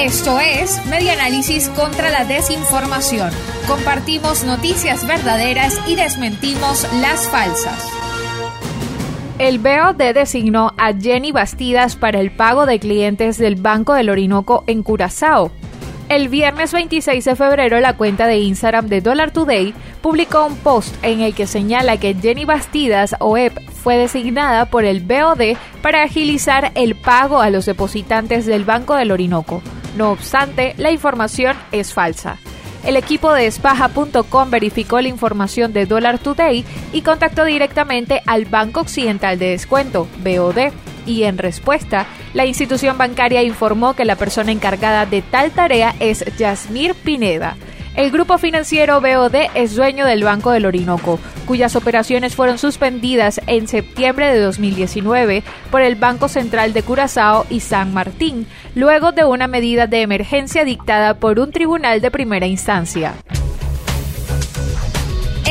Esto es Media Análisis contra la Desinformación. Compartimos noticias verdaderas y desmentimos las falsas. El BOD designó a Jenny Bastidas para el pago de clientes del Banco del Orinoco en Curazao. El viernes 26 de febrero, la cuenta de Instagram de Dollar Today publicó un post en el que señala que Jenny Bastidas, OEP, fue designada por el BOD para agilizar el pago a los depositantes del Banco del Orinoco. No obstante, la información es falsa. El equipo de espaja.com verificó la información de Dollar Today y contactó directamente al Banco Occidental de Descuento, BOD, y en respuesta, la institución bancaria informó que la persona encargada de tal tarea es Yasmir Pineda. El grupo financiero BOD es dueño del Banco del Orinoco, cuyas operaciones fueron suspendidas en septiembre de 2019 por el Banco Central de Curazao y San Martín, luego de una medida de emergencia dictada por un tribunal de primera instancia.